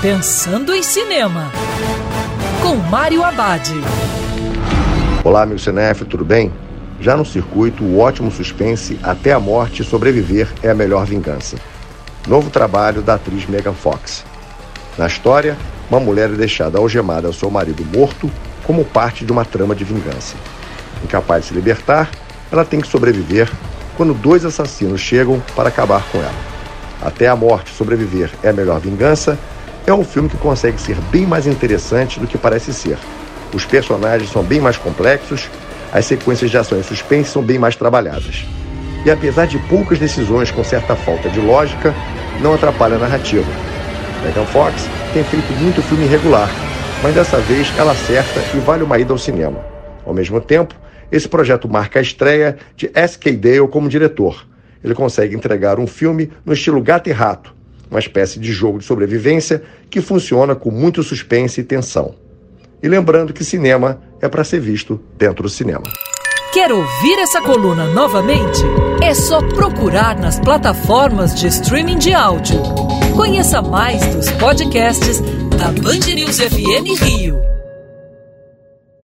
Pensando em Cinema, com Mário Abad. Olá, meu cinef, tudo bem? Já no circuito, o ótimo suspense Até a Morte Sobreviver é a Melhor Vingança. Novo trabalho da atriz Megan Fox. Na história, uma mulher é deixada algemada ao seu marido morto como parte de uma trama de vingança. Incapaz de se libertar, ela tem que sobreviver quando dois assassinos chegam para acabar com ela. Até a morte sobreviver é a melhor vingança é um filme que consegue ser bem mais interessante do que parece ser. Os personagens são bem mais complexos, as sequências de ação e suspense são bem mais trabalhadas. E apesar de poucas decisões com certa falta de lógica, não atrapalha a narrativa. Megan Fox tem feito muito filme irregular, mas dessa vez ela acerta e vale uma ida ao cinema. Ao mesmo tempo, esse projeto marca a estreia de S.K. Dale como diretor. Ele consegue entregar um filme no estilo gato e rato, uma espécie de jogo de sobrevivência que funciona com muito suspense e tensão. E lembrando que cinema é para ser visto dentro do cinema. Quer ouvir essa coluna novamente? É só procurar nas plataformas de streaming de áudio. Conheça mais dos podcasts da Band News FM Rio.